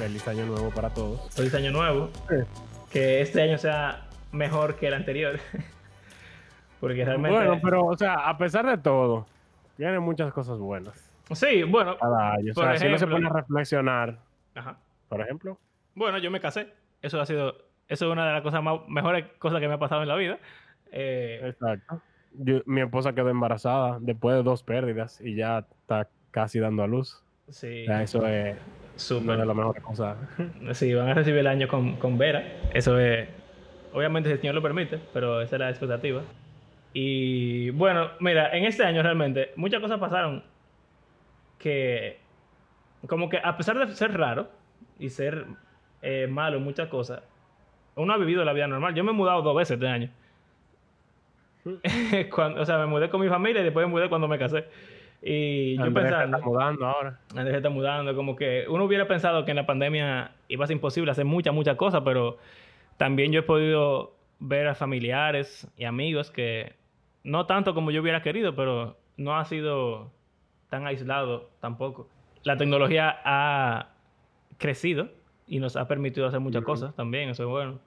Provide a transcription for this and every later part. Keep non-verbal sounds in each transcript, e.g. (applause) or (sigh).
feliz año nuevo para todos. Feliz año nuevo. Que este año sea mejor que el anterior. (laughs) Porque realmente. Bueno, pero, o sea, a pesar de todo, tiene muchas cosas buenas. Sí, bueno. Cada año. O sea, si uno se pone a reflexionar, Ajá. por ejemplo, Bueno, yo me casé. Eso ha sido. Eso es una de las cosas más, mejores cosas que me ha pasado en la vida. Eh, exacto. Yo- mi esposa quedó embarazada después de dos pérdidas y ya está casi dando a luz. sí, O sea, eso es una súper. de las mejores cosas. (laughs) Sí, van a recibir el año con, con Vera. Eso es. Obviamente, si el Señor lo permite, pero esa es la expectativa. Y bueno, mira, en este año realmente muchas cosas pasaron que, como que a pesar de ser raro y ser eh, malo en muchas cosas, uno ha vivido la vida normal. Yo me he mudado dos veces este año. (laughs) Cuando- o sea, me mudé con mi familia y después me mudé cuando me casé. Y yo Andrés se pensando. está mudando ahora. Andrés se está mudando, como que uno hubiera pensado que en la pandemia iba a ser imposible hacer muchas, muchas cosas, pero también yo he podido ver a familiares y amigos que no tanto como yo hubiera querido, pero no ha sido tan aislado tampoco. La tecnología ha crecido y nos ha permitido hacer muchas Ujú. cosas también, eso es bueno.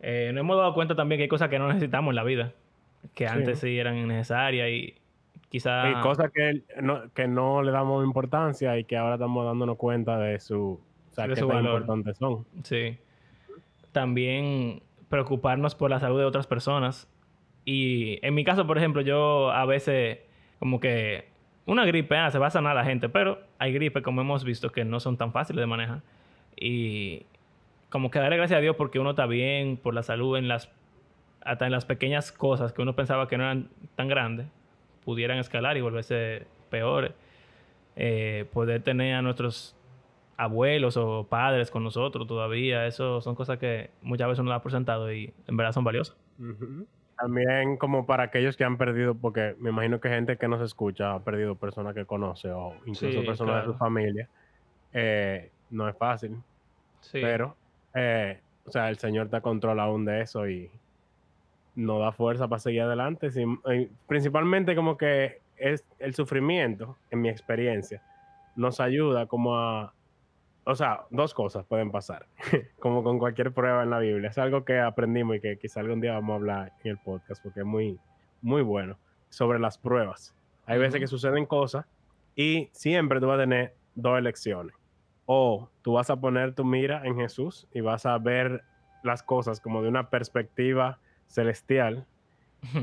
Eh, nos hemos dado cuenta también que hay cosas que no necesitamos en la vida, que Sí. antes sí eran necesarias y quizás... Y cosas que no, que no le damos importancia y que ahora estamos dándonos cuenta de su, o sea, De qué su tan valor. importantes son. Sí. También preocuparnos por la salud de otras personas. Y en mi caso, por ejemplo, yo a veces como que una gripe, ah, se va a sanar la gente, pero hay gripes, como hemos visto, que no son tan fáciles de manejar. Y como que darle gracias a Dios porque uno está bien, por la salud, en las, hasta en las pequeñas cosas que uno pensaba que no eran tan grandes, pudieran escalar y volverse peores. Eh, poder tener a nuestros abuelos o padres con nosotros todavía, eso son cosas que muchas veces uno da por sentado y en verdad son valiosas. También como para aquellos que han perdido, porque me imagino que gente que nos escucha ha perdido personas que conoce o incluso Sí, personas de claro. su familia. Eh, no es fácil, Sí. pero, eh, o sea, el Señor te controla aún de eso y nos da fuerza para seguir adelante. sin- eh, principalmente como que es el sufrimiento, en mi experiencia, nos ayuda como a... O sea, dos cosas pueden pasar, (laughs) como con cualquier prueba en la Biblia. Es algo que aprendimos y que quizá algún día vamos a hablar en el podcast porque es muy, muy bueno sobre las pruebas. Hay veces que suceden cosas y siempre tú vas a tener dos elecciones. O tú vas a poner tu mira en Jesús y vas a ver las cosas como de una perspectiva celestial.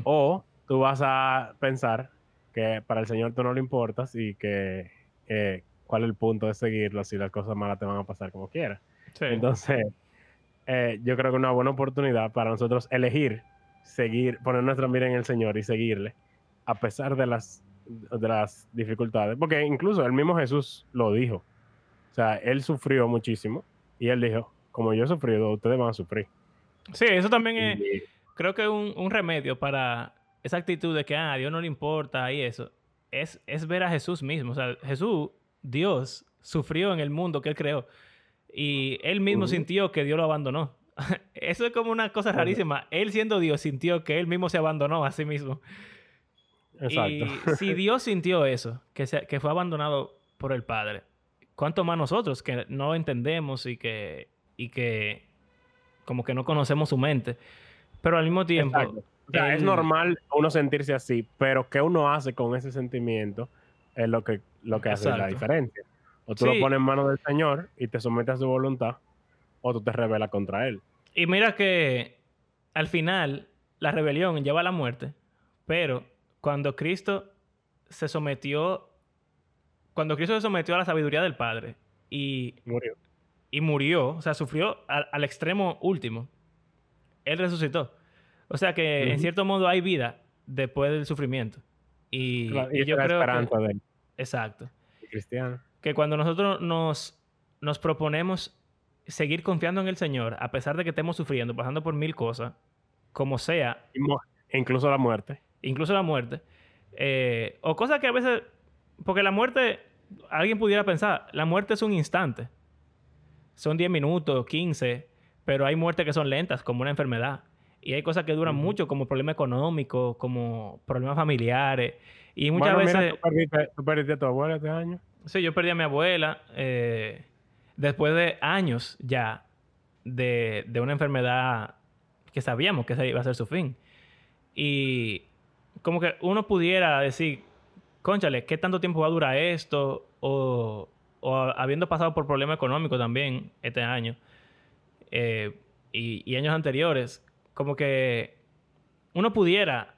o tú vas a pensar que para el Señor tú no le importas y que eh, cuál es el punto de seguirlo si las cosas malas te van a pasar como quieras. Sí. Entonces, eh, yo creo que es una buena oportunidad para nosotros elegir, seguir, poner nuestra mira en el Señor y seguirle, a pesar de las, de las dificultades. Porque incluso el mismo Jesús lo dijo. O sea, él sufrió muchísimo y él dijo, como yo he sufrido, ustedes van a sufrir. Sí, eso también es, Y- creo que un, un remedio para esa actitud de que ah, a Dios no le importa y eso. Es, es ver a Jesús mismo. O sea, Jesús, Dios, sufrió en el mundo que Él creó. Y Él mismo sintió que Dios lo abandonó. (laughs) Eso es como una cosa rarísima. Él siendo Dios sintió que Él mismo se abandonó a sí mismo. Exacto. Y si (laughs) Dios sintió eso, que, se- que fue abandonado por el Padre, ¿cuánto más nosotros que no entendemos y que, y que como que no conocemos su mente? Pero al mismo tiempo, Exacto. O sea, es normal uno sentirse así, pero ¿qué uno hace con ese sentimiento? Es lo que, lo que hace la diferencia. O tú Sí. lo pones en manos del Señor y te sometes a su voluntad, o tú te rebelas contra Él. Y mira que al final la rebelión lleva a la muerte, pero cuando Cristo se sometió, cuando Cristo se sometió a la sabiduría del Padre y, Murió. y murió, o sea, sufrió al, al extremo último, Él resucitó. O sea que en cierto modo hay vida después del sufrimiento. Y, Claro, y y esa yo la creo esperanza que... de él, Exacto. cristiano. que cuando nosotros nos, nos proponemos seguir confiando en el Señor, a pesar de que estemos sufriendo, pasando por mil cosas, como sea, incluso la muerte. incluso la muerte, eh, o cosas que a veces, porque la muerte, alguien pudiera pensar, la muerte es un instante, son 10 minutos, 15, pero hay muertes que son lentas, como una enfermedad. Y hay cosas que duran mucho, como problemas económicos, como problemas familiares. Y muchas bueno, veces... mira, tú perdiste, tú perdiste a tu abuela este año. Sí, yo perdí a mi abuela. eh, después de años ya de, de una enfermedad que sabíamos que ese iba a ser su fin. Y como que uno pudiera decir, conchale, ¿qué tanto tiempo va a durar esto? O, o habiendo pasado por problemas económicos también este año eh, y, años anteriores, como que uno pudiera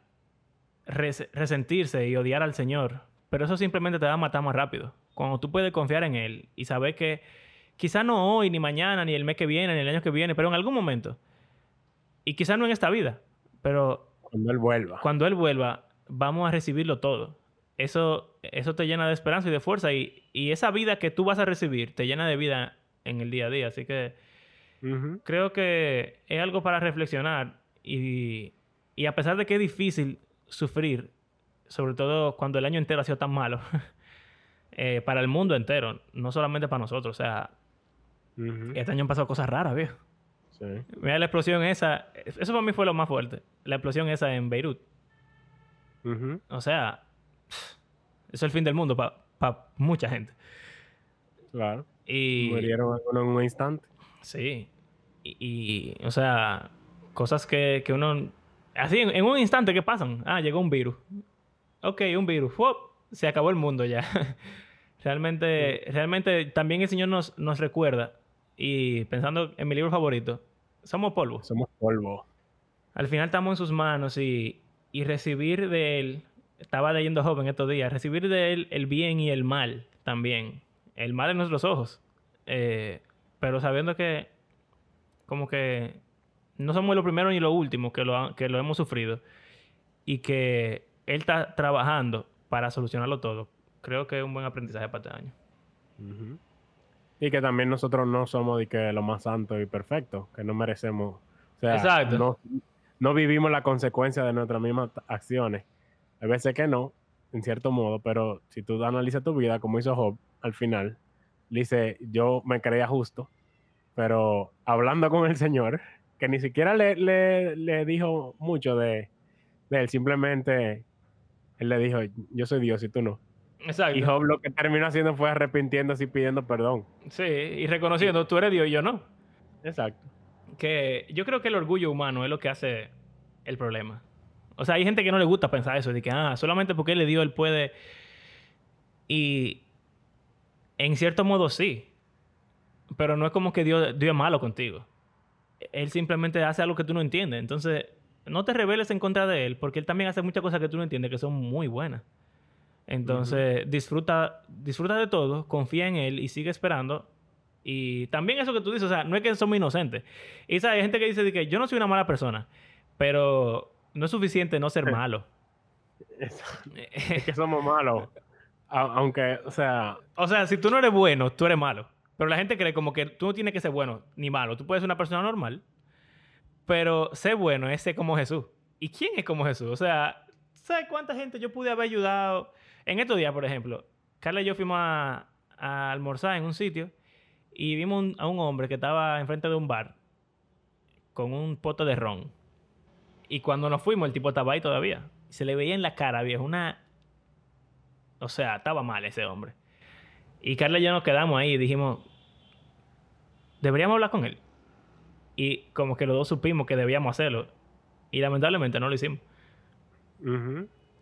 resentirse y odiar al Señor, pero eso simplemente te va a matar más rápido. Cuando tú puedes confiar en Él y saber que quizá no hoy, ni mañana, ni el mes que viene, ni el año que viene, pero en algún momento, y quizá no en esta vida, pero cuando Él vuelva. Cuando Él vuelva, vamos a recibirlo todo. Eso, eso te llena de esperanza y de fuerza. Y, y esa vida que tú vas a recibir te llena de vida en el día a día. Así que creo que es algo para reflexionar. Y, y a pesar de que es difícil sufrir, sobre todo cuando el año entero ha sido tan malo, (laughs) eh, para el mundo entero, no solamente para nosotros. O sea, este año han pasado cosas raras, viejo. Mira la explosión esa. Eso para mí fue lo más fuerte. La explosión esa en Beirut. O sea, (sighs) eso es el fin del mundo para mucha gente. Claro. Y... Murieron en un instante. Sí. Y, o sea, cosas que, uno... Así, en, un instante, ¿qué pasan? Ah, llegó un virus. Ok, un virus. Se acabó el mundo ya. (laughs) realmente, realmente también el Señor nos, nos recuerda. Y pensando en mi libro favorito, somos polvo. Somos polvo. Al final estamos en sus manos y, y recibir de Él, estaba leyendo joven estos días, recibir de Él el bien y el mal también. El mal en nuestros ojos. Eh, pero sabiendo que como que no somos lo primero ni lo último que lo, que lo hemos sufrido y que Él está trabajando para solucionarlo todo. Creo que es un buen aprendizaje para este año. Y que también nosotros no somos de que lo más santo y perfecto, que no merecemos. O sea, Exacto. No, no vivimos la consecuencia de nuestras mismas acciones. A veces que no, en cierto modo, pero si tú analizas tu vida, como hizo Job al final, dice: Yo me creía justo, pero hablando con el Señor, que ni siquiera le, le, dijo mucho de, de él, simplemente él le dijo: Yo soy Dios y tú no. Exacto. Y Job lo que terminó haciendo fue arrepintiéndose y pidiendo perdón. Sí, y reconociendo, tú eres Dios y yo no. Exacto. Que yo creo que el orgullo humano es lo que hace el problema. O sea, hay gente que no le gusta pensar eso, de que, ah, solamente porque él le dio, él puede. Y en cierto modo sí. Pero no es como que Dios, Dios es malo contigo. Él simplemente hace algo que tú no entiendes. Entonces, no te rebeles en contra de él, porque él también hace muchas cosas que tú no entiendes que son muy buenas. Entonces, disfruta, disfruta de todo, confía en él y sigue esperando. Y también eso que tú dices, o sea, no es que somos inocentes. Y ¿sabes? hay gente que dice que yo no soy una mala persona, pero no es suficiente no ser malo. es que somos malos. (laughs) Aunque, o sea... O sea, si tú no eres bueno, tú eres malo. Pero la gente cree como que tú no tienes que ser bueno ni malo. Tú puedes ser una persona normal, pero ser bueno es ser como Jesús. ¿Y quién es como Jesús? O sea, ¿sabes cuánta gente yo pude haber ayudado? En estos días, por ejemplo, Carla y yo fuimos a, almorzar en un sitio y vimos a un hombre que estaba enfrente de un bar con un pote de ron. Y cuando nos fuimos, el tipo estaba ahí todavía. se le veía en la cara, viejo, una... O sea, estaba mal ese hombre. Y Carla y yo nos quedamos ahí y dijimos, deberíamos hablar con él. Y como que los dos supimos que debíamos hacerlo. Y lamentablemente no lo hicimos.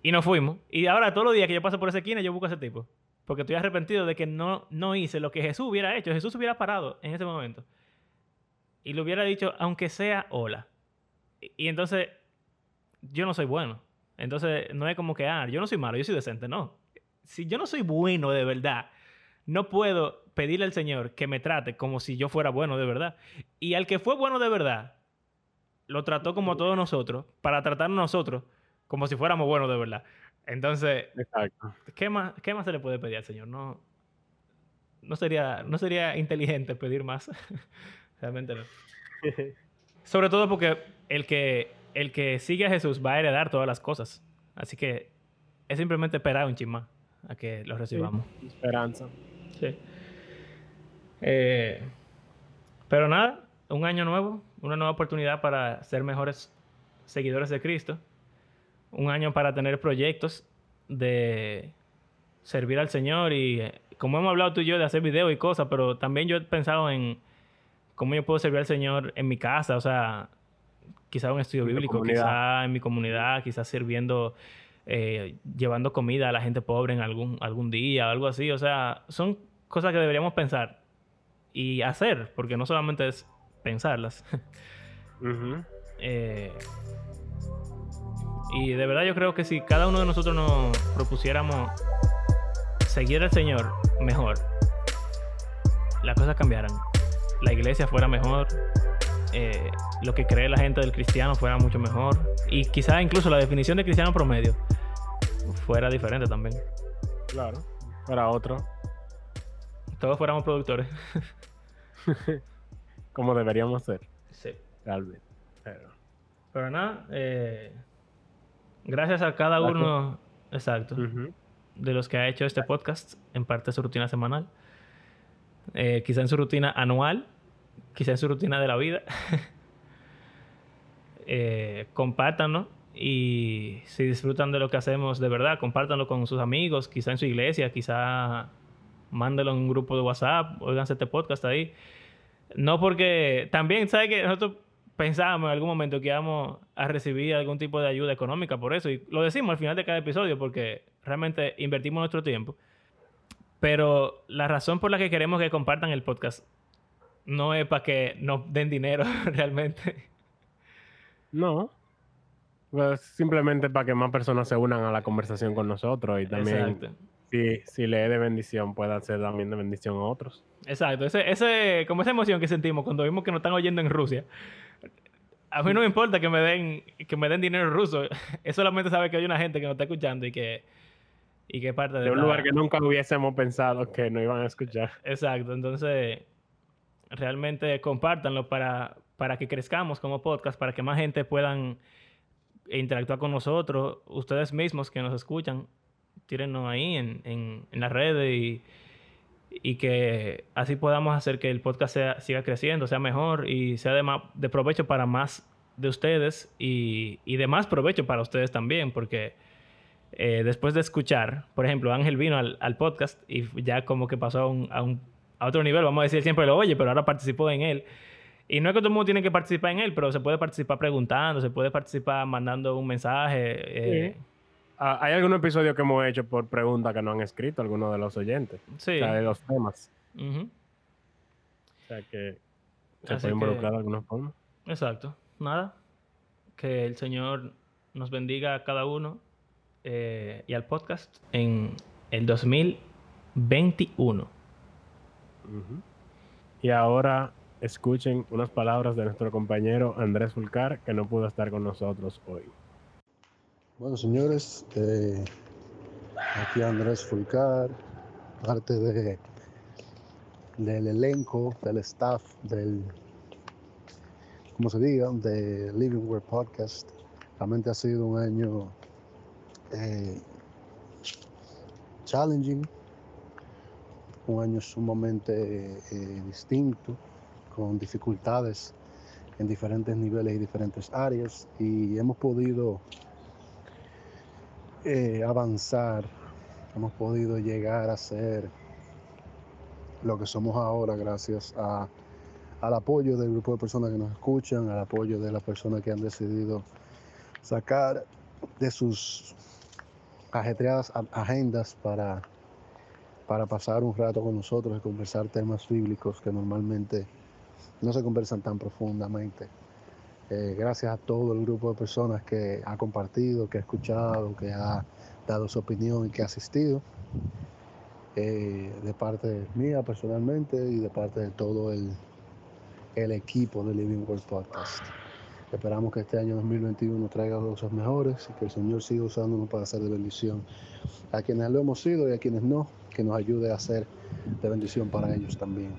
Y nos fuimos. Y ahora todos los días que yo paso por esa esquina, yo busco a ese tipo. Porque estoy arrepentido de que no, no hice lo que Jesús hubiera hecho. Jesús hubiera parado en ese momento. Y le hubiera dicho, aunque sea hola. Y, entonces, yo no soy bueno. Entonces, no es como que, ah, yo no soy malo, yo soy decente. No. Si yo no soy bueno de verdad, no puedo pedirle al Señor que me trate como si yo fuera bueno de verdad. Y al que fue bueno de verdad, lo trató como a todos nosotros, para tratarnos nosotros como si fuéramos buenos de verdad. Entonces, ¿qué, más, ¿qué más se le puede pedir al Señor? No, no, sería, no sería inteligente pedir más. (laughs) Realmente no. (laughs) Sobre todo porque el que, el que sigue a Jesús va a heredar todas las cosas. Así que es simplemente esperar un chisma a que lo recibamos. esperanza. Sí. Eh, pero nada, un año nuevo, una nueva oportunidad para ser mejores seguidores de Cristo un año para tener proyectos de servir al Señor y eh, como hemos hablado tú y yo de hacer videos y cosas, pero también yo he pensado en cómo yo puedo servir al Señor en mi casa, o sea, quizás un estudio bíblico, quizás en mi comunidad, quizás sirviendo, eh, llevando comida a la gente pobre en algún, algún día, algo así, o sea, son cosas que deberíamos pensar y hacer, porque no solamente es pensarlas. (laughs) Eh, y de verdad yo creo que si cada uno de nosotros nos propusiéramos seguir al Señor mejor, las cosas cambiaran. La iglesia fuera mejor, eh, lo que cree la gente del cristiano fuera mucho mejor. Y quizás incluso la definición de cristiano promedio fuera diferente también. Claro, para otro. Todos fuéramos productores. (laughs) Como deberíamos ser. Sí. Tal vez. Pero, nada, eh, gracias a cada uno, exacto, de los que ha hecho este podcast, en parte su rutina semanal, eh, quizá en su rutina anual, quizá en su rutina de la vida. (laughs) eh, compártanlo y si disfrutan de lo que hacemos de verdad, compártanlo con sus amigos, quizá en su iglesia, quizá mándenlo en un grupo de WhatsApp, oiganse este podcast ahí. No porque también, ¿sabe que Nosotros pensábamos en algún momento que íbamos a recibir algún tipo de ayuda económica por eso. Y lo decimos al final de cada episodio porque realmente invertimos nuestro tiempo. Pero la razón por la que queremos que compartan el podcast no es para que nos den dinero (laughs) realmente. No. Pues simplemente para que más personas se unan a la conversación con nosotros y también si, si le de bendición pueda ser también de bendición a otros. Exacto, ese, ese, como esa emoción que sentimos cuando vimos que nos están oyendo en Rusia. A mí no me importa que me den, que me den dinero ruso. (laughs) Es solamente saber que hay una gente que nos está escuchando y que, y que parte de... De un lugar que nunca hubiésemos pensado que no iban a escuchar. Exacto, entonces realmente compártanlo para, para que crezcamos como podcast, para que más gente puedan interactuar con nosotros, ustedes mismos que nos escuchan, tírennos ahí en, en, las redes y, y, que así podamos hacer que el podcast sea, siga creciendo, sea mejor y sea de, de provecho para más de ustedes y, y, de más provecho para ustedes también, porque eh, después de escuchar, por ejemplo, Ángel vino al, podcast y ya como que pasó a un a otro nivel, vamos a decir, siempre lo oye, pero ahora participó en él. Y no es que todo el mundo tiene que participar en él, pero se puede participar preguntando, se puede participar mandando un mensaje. Eh. Ah, hay algunos episodios que hemos hecho por preguntas que no han escrito algunos de los oyentes. Sí. O sea, de los temas. O sea, que se puede involucrar de alguna forma. Exacto. Nada. Que el Señor nos bendiga a cada uno eh, y al podcast en el 2021. Y ahora escuchen unas palabras de nuestro compañero Andrés Fulcar, que no pudo estar con nosotros hoy. Bueno, señores, eh, aquí Andrés Fulcar, parte de, del elenco, del staff, del, como se diga, de Living World Podcast. Realmente ha sido un año eh, challenging, un año sumamente eh, distinto, con dificultades en diferentes niveles y diferentes áreas y hemos podido eh, avanzar, hemos podido llegar a ser lo que somos ahora gracias al apoyo del grupo de personas que nos escuchan, al apoyo de las personas que han decidido sacar de sus ajetreadas agendas para para pasar un rato con nosotros y conversar temas bíblicos que normalmente no se conversan tan profundamente. Eh, gracias a todo el grupo de personas que ha compartido, que ha escuchado, que ha dado su opinión y que ha asistido, eh, de parte mía personalmente y de parte de todo el, el equipo de Living World Podcast. Esperamos que este año 2021 traiga cosas mejores y que el Señor siga usándonos para hacer de bendición a quienes lo hemos sido y a quienes no, que nos ayude a ser de bendición para ellos también.